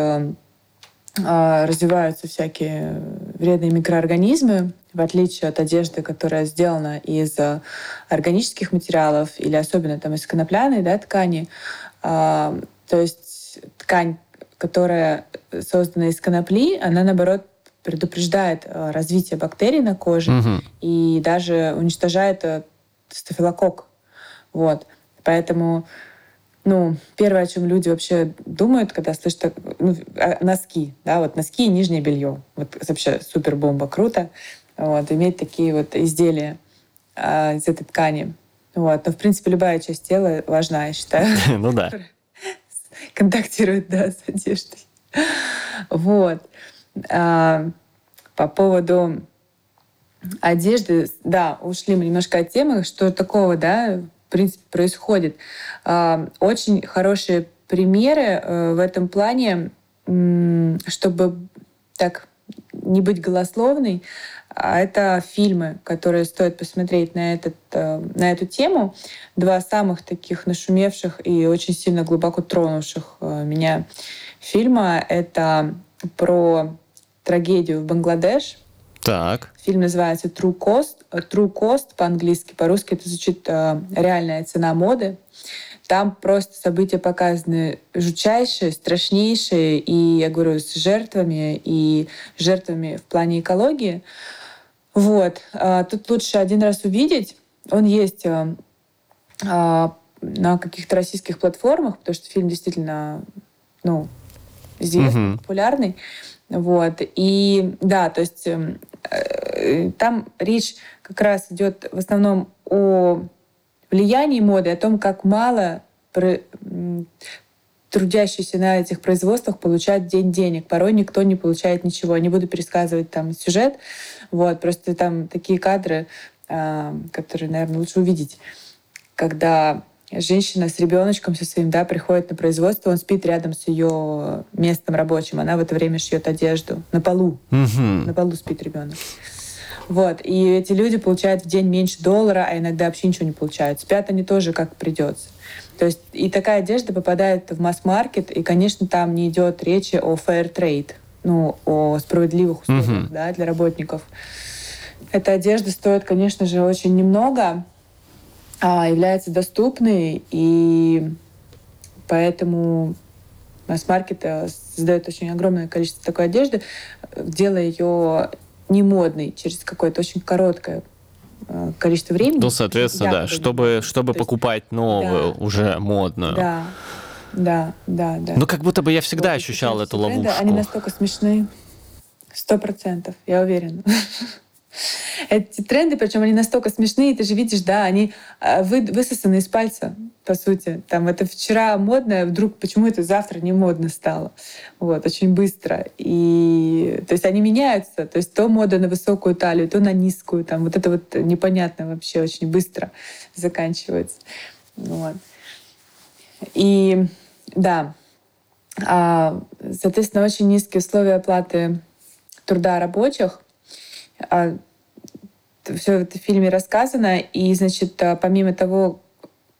развиваются всякие вредные микроорганизмы, в отличие от одежды, которая сделана из э, органических материалов или особенно там из конопляной да, ткани. А, то есть ткань, которая создана из конопли, она наоборот предупреждает э, развитие бактерий на коже угу. и даже уничтожает э, стафилококк. Вот. Поэтому ну, первое, о чем люди вообще думают, когда слышат ну, носки, да, вот носки и нижнее белье. Вот вообще супер бомба, круто вот, иметь такие вот изделия а, из этой ткани. Вот. Но, в принципе, любая часть тела важна, я считаю. Ну да. Контактирует, да, с одеждой. Вот. А, по поводу одежды, да, ушли мы немножко от темы, что такого, да, в принципе, происходит. А, очень хорошие примеры э, в этом плане, чтобы так не быть голословной, а это фильмы, которые стоит посмотреть на, этот, э, на эту тему. Два самых таких нашумевших и очень сильно глубоко тронувших э, меня фильма — это про трагедию в Бангладеш. Так. Фильм называется True Cost. True Cost по-английски, по-русски это звучит э, «Реальная цена моды». Там просто события показаны жутчайшие, страшнейшие, и, я говорю, с жертвами, и жертвами в плане экологии. Вот. А, тут лучше один раз увидеть. Он есть а, а, на каких-то российских платформах, потому что фильм действительно ну, известный, угу. популярный. Вот. И да, то есть эм, э, там речь как раз идет в основном о влиянии моды, о том, как мало трудящиеся на этих производствах получают день денег. Порой никто не получает ничего. Не буду пересказывать там сюжет. Вот, просто там такие кадры, э, которые, наверное, лучше увидеть, когда женщина с ребеночком со своим, да, приходит на производство, он спит рядом с ее местом рабочим, она в это время шьет одежду на полу, угу. на полу спит ребенок. Вот. И эти люди получают в день меньше доллара, а иногда вообще ничего не получают. Спят они тоже как придется. То есть и такая одежда попадает в масс-маркет, и, конечно, там не идет речи о fair trade, ну, о справедливых условиях mm-hmm. да, для работников. Эта одежда стоит, конечно же, очень немного, является доступной, и поэтому масс-маркет создает очень огромное количество такой одежды, делая ее не модной через какое-то очень короткое Э, количество времени. Ну, соответственно, да, чтобы, чтобы покупать есть, новую, да, уже модную. Да, да, да, да. Ну, как будто бы я всегда вот, ощущал эту ловушку. Они настолько смешные. Сто процентов, я уверена. Эти тренды, причем они настолько смешные, ты же видишь, да, они а, вы, высосаны из пальца, по сути. Там это вчера модно, вдруг почему это завтра не модно стало. Вот, очень быстро. И то есть они меняются. То есть то мода на высокую талию, то на низкую. Там вот это вот непонятно вообще очень быстро заканчивается. Вот. И да, а, соответственно, очень низкие условия оплаты труда рабочих. А, все в фильме рассказано. И, значит, а, помимо того,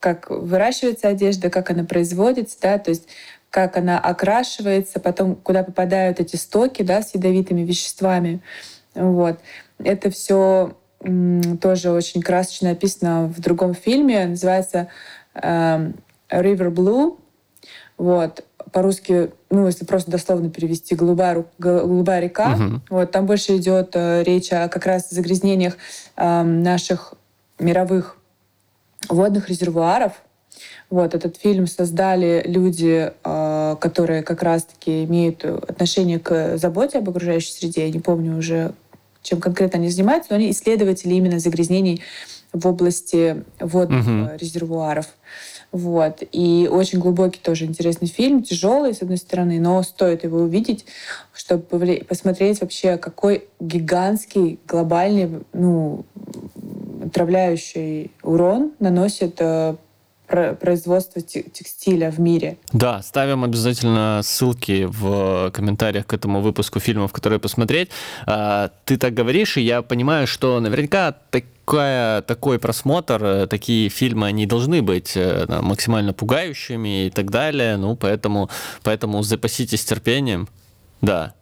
как выращивается одежда, как она производится, да, то есть как она окрашивается, потом куда попадают эти стоки да, с ядовитыми веществами. Вот. Это все тоже очень красочно описано в другом фильме. Называется э, River Blue. Вот по-русски, ну, если просто дословно перевести, голубая, голубая река. Угу. Вот, там больше идет э, речь о как раз загрязнениях э, наших мировых водных резервуаров. Вот, этот фильм создали люди, э, которые как раз-таки имеют отношение к заботе об окружающей среде. Я не помню уже, чем конкретно они занимаются, но они исследователи именно загрязнений в области водных угу. резервуаров. Вот. И очень глубокий тоже интересный фильм, тяжелый, с одной стороны, но стоит его увидеть, чтобы посмотреть вообще, какой гигантский, глобальный, ну, отравляющий урон наносит производства текстиля в мире. Да, ставим обязательно ссылки в комментариях к этому выпуску фильмов, которые посмотреть. А, ты так говоришь, и я понимаю, что наверняка такая, такой просмотр, э, такие фильмы, они должны быть э, максимально пугающими и так далее. Ну, поэтому, поэтому запаситесь терпением. Да.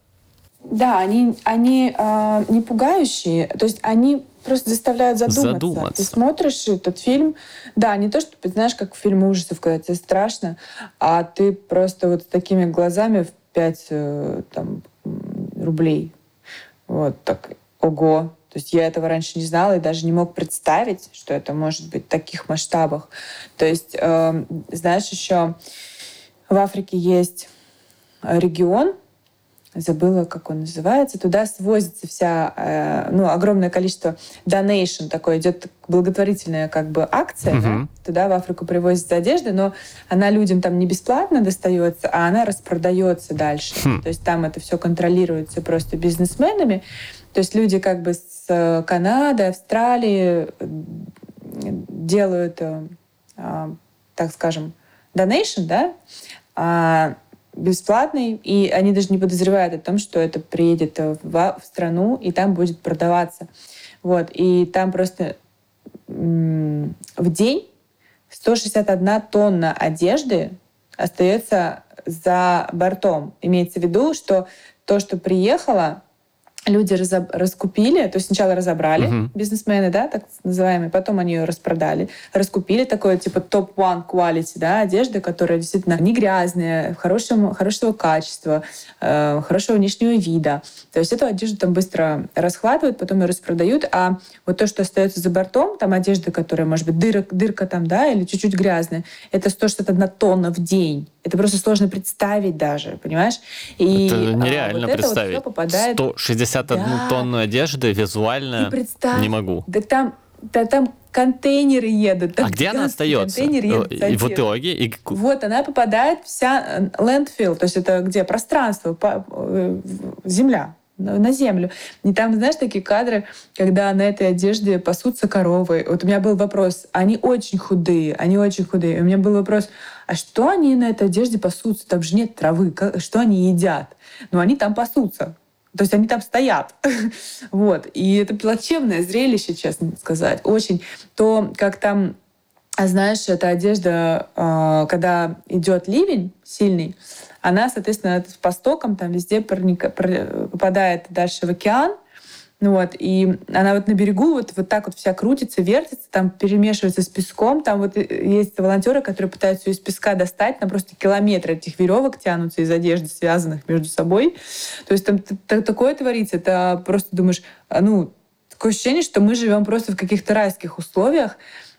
Да, они, они э, не пугающие, то есть они просто заставляют задуматься. задуматься. Ты смотришь этот фильм, да, не то, что, знаешь, как в фильме ужасов, когда тебе страшно, а ты просто вот с такими глазами в 5 э, там, рублей. Вот так, ого. То есть я этого раньше не знала и даже не мог представить, что это может быть в таких масштабах. То есть, э, знаешь, еще в Африке есть регион, забыла, как он называется, туда свозится вся, э, ну, огромное количество donation, такое идет благотворительная как бы акция, uh-huh. да? туда в Африку привозится одежда, но она людям там не бесплатно достается, а она распродается дальше. Uh-huh. То есть там это все контролируется просто бизнесменами. То есть люди как бы с э, Канады, Австралии делают, э, так скажем, donation, да, а бесплатный, и они даже не подозревают о том, что это приедет в страну, и там будет продаваться. Вот. И там просто в день 161 тонна одежды остается за бортом. Имеется в виду, что то, что приехало, люди разоб... раскупили, то есть сначала разобрали uh-huh. бизнесмены, да, так называемые, потом они ее распродали, раскупили такое типа топ-one quality, да, одежды, которая действительно не грязная, хорошего, хорошего качества, э, хорошего внешнего вида. То есть эту одежду там быстро расхватывают, потом ее распродают, а вот то, что остается за бортом, там одежда, которая, может быть, дырка, дырка там, да, или чуть-чуть грязная, это 161 тонна в день. Это просто сложно представить даже, понимаешь? И это нереально а, вот представить. Это вот попадает... 161 да. тонну одежды визуально не могу. Да там, да там контейнеры едут. а где она остается? Едут, и в итоге? И... Вот она попадает вся э, то есть это где? Пространство, э, земля на землю. И там, знаешь, такие кадры, когда на этой одежде пасутся коровы. Вот у меня был вопрос, они очень худые, они очень худые. У меня был вопрос, а что они на этой одежде пасутся? Там же нет травы, что они едят? Ну, они там пасутся. То есть они там стоят. вот. И это плачевное зрелище, честно сказать. Очень. То, как там а знаешь, эта одежда, а, когда идет ливень сильный, она, соответственно, по стокам там везде попадает дальше в океан, вот, и она вот на берегу вот, вот так вот вся крутится, вертится, там перемешивается с песком. Там вот есть волонтеры, которые пытаются ее из песка достать, там просто километры этих веревок тянутся из одежды, связанных между собой. То есть там такое творится, это просто думаешь, а, ну, такое ощущение, что мы живем просто в каких-то райских условиях,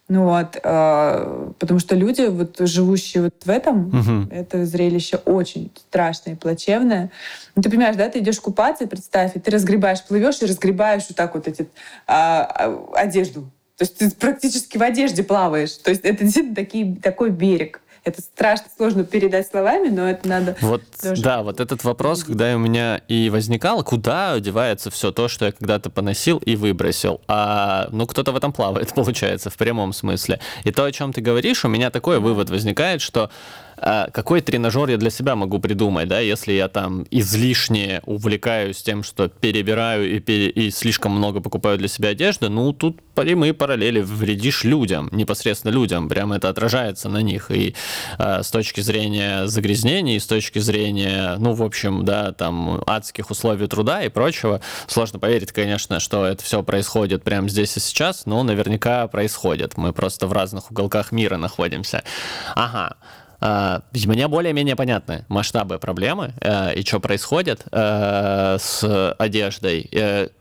ну вот, э, потому что люди, вот живущие вот в этом, угу. это зрелище очень страшное и плачевное. Ну, ты понимаешь, да, ты идешь купаться, представь, и ты разгребаешь, плывешь и разгребаешь вот так вот эти э, одежду. То есть ты практически в одежде плаваешь. То есть это действительно такие, такой берег. Это страшно сложно передать словами, но это надо. Вот, тоже... да, вот этот вопрос, когда у меня и возникал, куда девается все то, что я когда-то поносил и выбросил. А, ну, кто-то в этом плавает, получается, в прямом смысле. И то, о чем ты говоришь, у меня такой вывод возникает, что какой тренажер я для себя могу придумать, да, если я там излишне увлекаюсь тем, что перебираю и, пере, и слишком много покупаю для себя одежды, ну, тут прямые параллели, вредишь людям, непосредственно людям, прямо это отражается на них. И э, с точки зрения загрязнений, с точки зрения, ну, в общем, да, там, адских условий труда и прочего, сложно поверить, конечно, что это все происходит прямо здесь и сейчас, но наверняка происходит, мы просто в разных уголках мира находимся. Ага, мне более-менее понятны масштабы проблемы uh, и что происходит uh, с одеждой.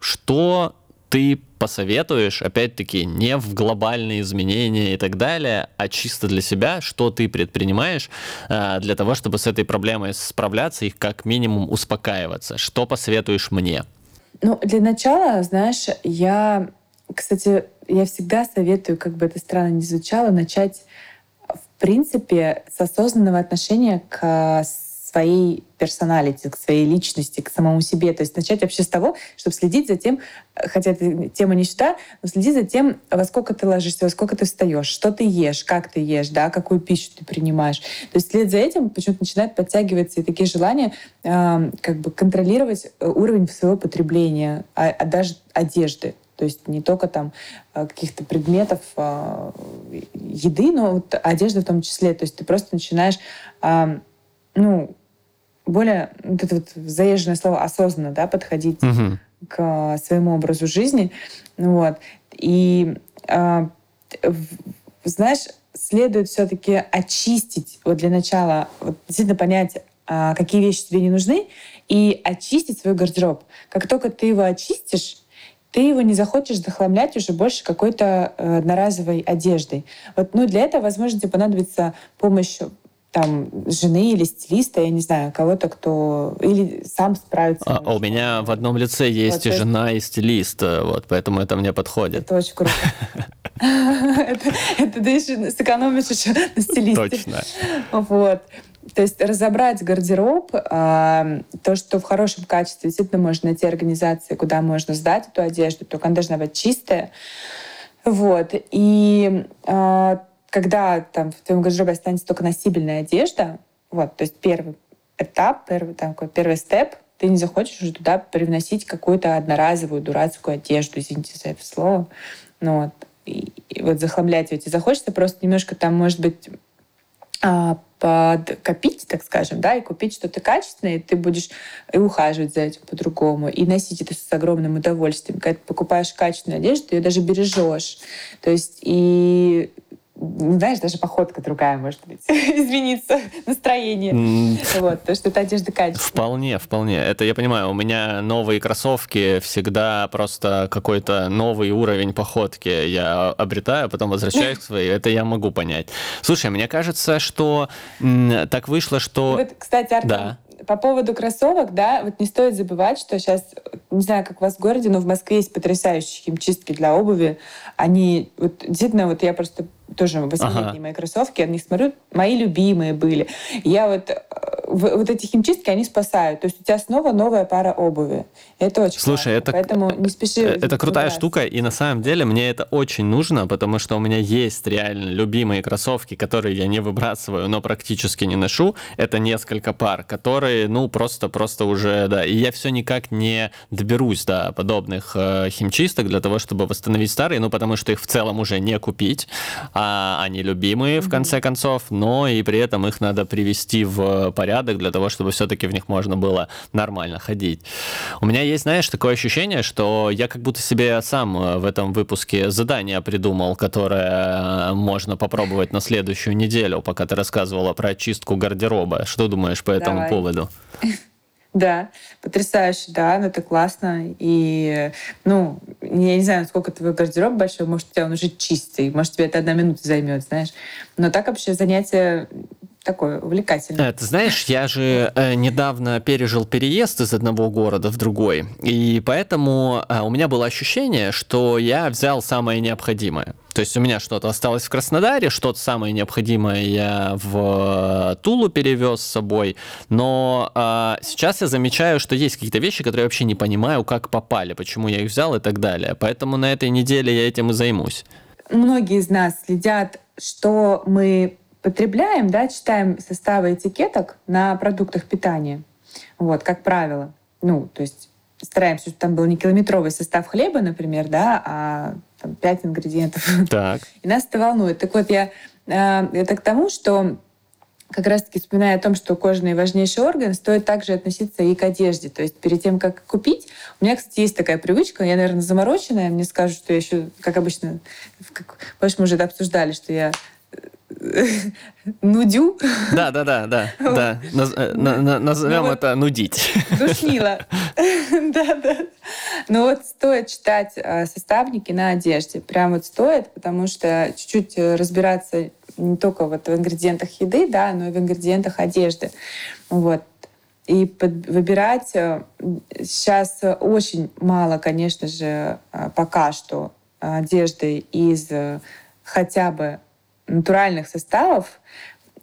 Что ты посоветуешь, опять-таки, не в глобальные изменения и так далее, а чисто для себя, что ты предпринимаешь для того, чтобы с этой проблемой справляться и как минимум успокаиваться? Что посоветуешь мне? Ну, для начала, знаешь, я, кстати, я всегда советую, как бы это странно ни звучало, начать принципе, с осознанного отношения к своей персоналити, к своей личности, к самому себе. То есть начать вообще с того, чтобы следить за тем, хотя эта тема не сюда, но следить за тем, во сколько ты ложишься, во сколько ты встаешь, что ты ешь, как ты ешь, да, какую пищу ты принимаешь. То есть след за этим почему-то начинает подтягиваться и такие желания э, как бы контролировать э, уровень своего потребления, а, а даже одежды. То есть не только там э, каких-то предметов э, еды, но вот одежды в том числе. То есть ты просто начинаешь, ну, более, вот это вот заезженное слово осознанно, да, подходить угу. к своему образу жизни. Вот. И знаешь, следует все-таки очистить, вот для начала, вот действительно понять, какие вещи тебе не нужны, и очистить свой гардероб. Как только ты его очистишь, ты его не захочешь захламлять уже больше какой-то э, одноразовой одеждой. Вот, ну, для этого, возможно, тебе понадобится помощь там жены или стилиста, я не знаю, кого-то, кто или сам справится. А, у меня в одном лице есть вот, и жена, и стилист, э, вот, поэтому это мне подходит. Это очень круто. Это ты еще сэкономишь еще на стилисте. Точно. Вот. То есть разобрать гардероб, а, то, что в хорошем качестве, действительно можно найти организации, куда можно сдать эту одежду, только она должна быть чистая. Вот. И а, когда там в твоем гардеробе останется только носибельная одежда, вот, то есть первый этап, первый, там, такой первый степ, ты не захочешь уже туда привносить какую-то одноразовую дурацкую одежду, извините за это слово. Ну, вот. И, вот захламлять эти захочется просто немножко там, может быть, а, подкопить, так скажем, да, и купить что-то качественное, и ты будешь и ухаживать за этим по-другому, и носить это с огромным удовольствием. Когда ты покупаешь качественную одежду, ты ее даже бережешь. То есть и знаешь, даже походка другая, может быть, изменится настроение. Mm. Вот, то, что это одежда качественная. Вполне, вполне. Это я понимаю. У меня новые кроссовки всегда просто какой-то новый уровень походки я обретаю, потом возвращаюсь к своей. Это я могу понять. Слушай, мне кажется, что так вышло, что... Вот, кстати, Артем, да по поводу кроссовок, да, вот не стоит забывать, что сейчас, не знаю, как у вас в городе, но в Москве есть потрясающие химчистки для обуви. Они, вот действительно, вот я просто тоже восьмилетние ага. мои кроссовки, я на них смотрю, мои любимые были. Я вот, э, вот эти химчистки, они спасают. То есть у тебя снова новая пара обуви. Это очень Слушай, классно. это, Поэтому не спеши. Э, это крутая раз. штука, и на самом деле мне это очень нужно, потому что у меня есть реально любимые кроссовки, которые я не выбрасываю, но практически не ношу. Это несколько пар, которые, ну, просто-просто уже, да. И я все никак не доберусь до подобных э, химчисток для того, чтобы восстановить старые, ну, потому что их в целом уже не купить а они любимые, в конце концов, но и при этом их надо привести в порядок для того, чтобы все-таки в них можно было нормально ходить. У меня есть, знаешь, такое ощущение, что я как будто себе сам э, в этом выпуске задание придумал, которое э, можно попробовать на следующую неделю, пока ты рассказывала про очистку гардероба. Что думаешь по этому Давай. поводу? Да, потрясающе, да, ну это классно. И, ну, я не знаю, сколько твой гардероб большой, может, у тебя он уже чистый, может, тебе это одна минута займет, знаешь. Но так вообще занятие такое увлекательное. Э, ты знаешь, я же э, недавно пережил переезд из одного города в другой, и поэтому э, у меня было ощущение, что я взял самое необходимое. То есть у меня что-то осталось в Краснодаре, что-то самое необходимое я в Тулу перевез с собой, но э, сейчас я замечаю, что есть какие-то вещи, которые я вообще не понимаю, как попали, почему я их взял и так далее. Поэтому на этой неделе я этим и займусь. Многие из нас следят, что мы потребляем, да, читаем составы этикеток на продуктах питания. Вот, как правило. Ну, то есть стараемся, чтобы там был не километровый состав хлеба, например, да, а там, 5 ингредиентов. Так. И нас это волнует. Так вот, я это к тому, что как раз-таки вспоминая о том, что кожный важнейший орган, стоит также относиться и к одежде. То есть перед тем, как купить, у меня, кстати, есть такая привычка, я, наверное, замороченная, мне скажут, что я еще, как обычно, как, помнишь, мы уже это обсуждали, что я нудю. Да, да, да, да, да. Э, назовем ну это нудить. Душнила. Да, да. Но вот стоит читать э, составники на одежде. Прям вот стоит, потому что чуть-чуть э, разбираться не только вот в ингредиентах еды, да, но и в ингредиентах одежды. Вот. И под, выбирать сейчас очень мало, конечно же, пока что одежды из хотя бы натуральных составов,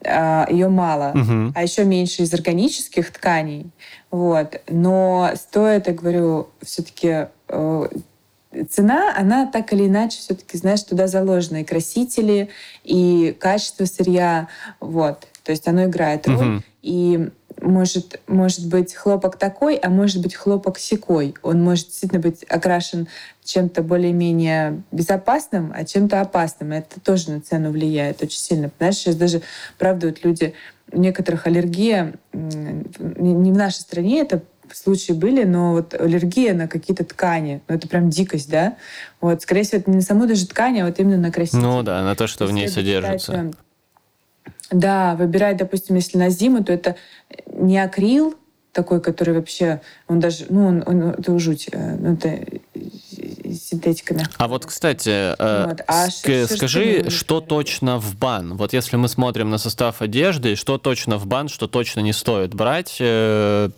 а, ее мало, Мгм. а еще меньше из органических тканей. Вот. Но стоит, я говорю, все-таки цена, она так или иначе все-таки, знаешь, туда заложены и красители, и качество сырья. Вот. То есть оно играет роль. Мгм. И может, может быть хлопок такой, а может быть хлопок секой. Он может действительно быть окрашен чем-то более-менее безопасным, а чем-то опасным. Это тоже на цену влияет очень сильно. Знаешь, сейчас даже, правда, вот люди, у некоторых аллергия, не в нашей стране это случаи были, но вот аллергия на какие-то ткани, ну это прям дикость, да? Вот, скорее всего, это не на саму даже ткань, а вот именно на краситель. Ну да, на то, что в ней считать, содержится. э, Да, выбирать, допустим, если на зиму, то это не акрил такой, который вообще, он даже, ну, он, он- это жуть, э, ну, это синтетика мягкая. А вот, кстати, э, Вот, а ск- скажи, что материалы. точно в бан? Вот если мы смотрим на состав одежды, что точно в бан, что точно не стоит брать, э,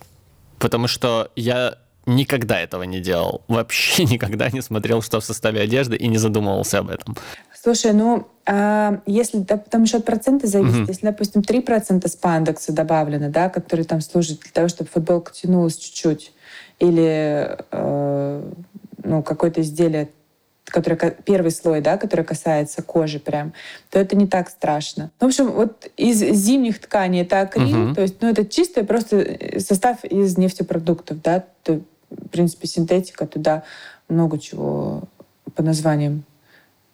потому что я никогда этого не делал. Вообще никогда не смотрел, что в составе одежды, и не задумывался об этом. Слушай, ну, а если да, там еще от процента зависит, Мгм. если, допустим, 3% спандекса добавлено, да, который там служит для того, чтобы футболка тянулась чуть-чуть, или э, ну, какое-то изделие, которое, первый слой, да, который касается кожи прям, то это не так страшно. В общем, вот из зимних тканей это акрил, Мгм. то есть, ну, это чистый просто э, состав из нефтепродуктов, да, то, в принципе, синтетика, туда много чего по названиям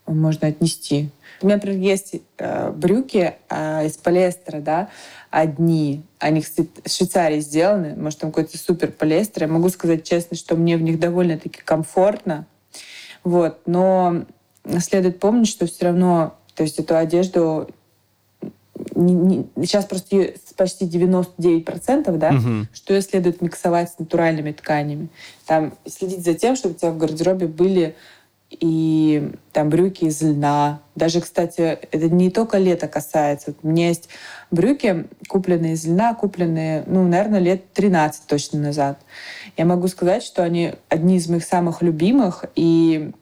можно отнести. У меня, например, есть э, брюки э, из полиэстера, да, одни. Они, кстати, в Швейцарии сделаны. Может, там какой-то супер полиэстер. Я могу сказать честно, что мне в них довольно-таки комфортно. Вот. Но следует помнить, что все равно, то есть эту одежду не- не- сейчас просто почти 99%, да, Мгм. что ее следует миксовать с натуральными тканями. Там следить за тем, чтобы у тебя в гардеробе были и там брюки из льна. Даже, кстати, это не только лето касается. У меня есть брюки, купленные из льна, купленные, ну, наверное, лет 13 точно назад. Я могу сказать, что они одни из моих самых любимых, и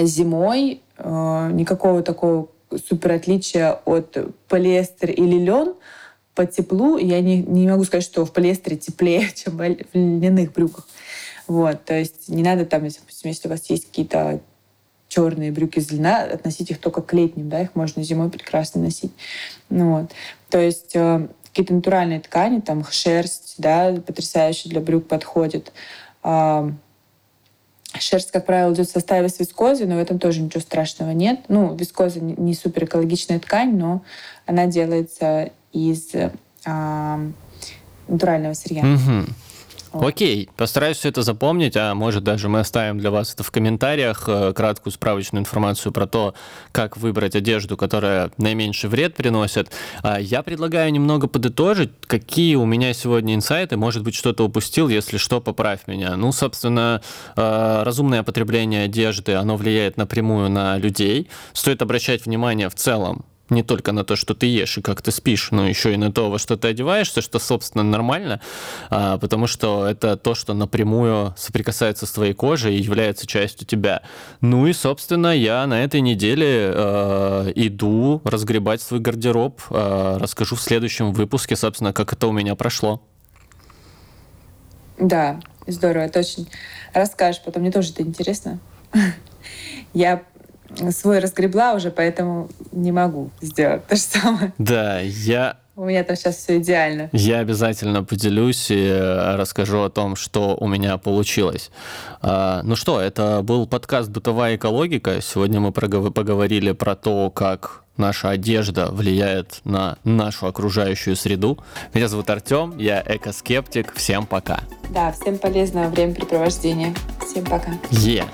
зимой э, никакого такого супер отличия от полиэстер или лен по теплу. Я не, не могу сказать, что в полиэстере теплее, чем в льняных брюках. Вот, то есть не надо там, допустим, если у вас есть какие-то черные брюки из льна, относить их только к летним, да, их можно зимой прекрасно носить. Ну, вот. То есть э, какие-то натуральные ткани, там шерсть, да, потрясающе для брюк подходит. А, Шерсть, как правило, идет в составе с вискозой, но в этом тоже ничего страшного нет. Ну, вискоза не- супер экологичная ткань, но она делается из а, натурального сырья. Мгм. Окей, постараюсь все это запомнить, а может даже мы оставим для вас это в комментариях, э, краткую справочную информацию про то, как выбрать одежду, которая наименьший вред приносит. А Я предлагаю немного подытожить, какие у меня сегодня инсайты, может быть, что-то упустил, если что, поправь меня. Ну, собственно, э, разумное потребление одежды, оно влияет напрямую на людей. Стоит обращать внимание в целом не только на то, что ты ешь и как ты спишь, но еще и на то, во что ты одеваешься, что, собственно, нормально, а, потому что это то, что напрямую соприкасается с твоей кожей и является частью тебя. Ну и, собственно, я на этой неделе э, иду разгребать свой гардероб, э, расскажу в следующем выпуске, собственно, как это у меня прошло. Да, здорово, это очень расскажешь, потом мне тоже это интересно. Я свой разгребла уже, поэтому не могу сделать то же самое. Да, я У меня там сейчас все идеально. Я обязательно поделюсь и э, расскажу о том, что у меня получилось. А, Ну что, это был подкаст «Бытовая экологика». Сегодня мы поговорили про то, как наша одежда влияет на нашу окружающую среду. Меня зовут Артем, я экоскептик. Всем пока. Да, всем полезного времяпрепровождения. Всем пока. Е!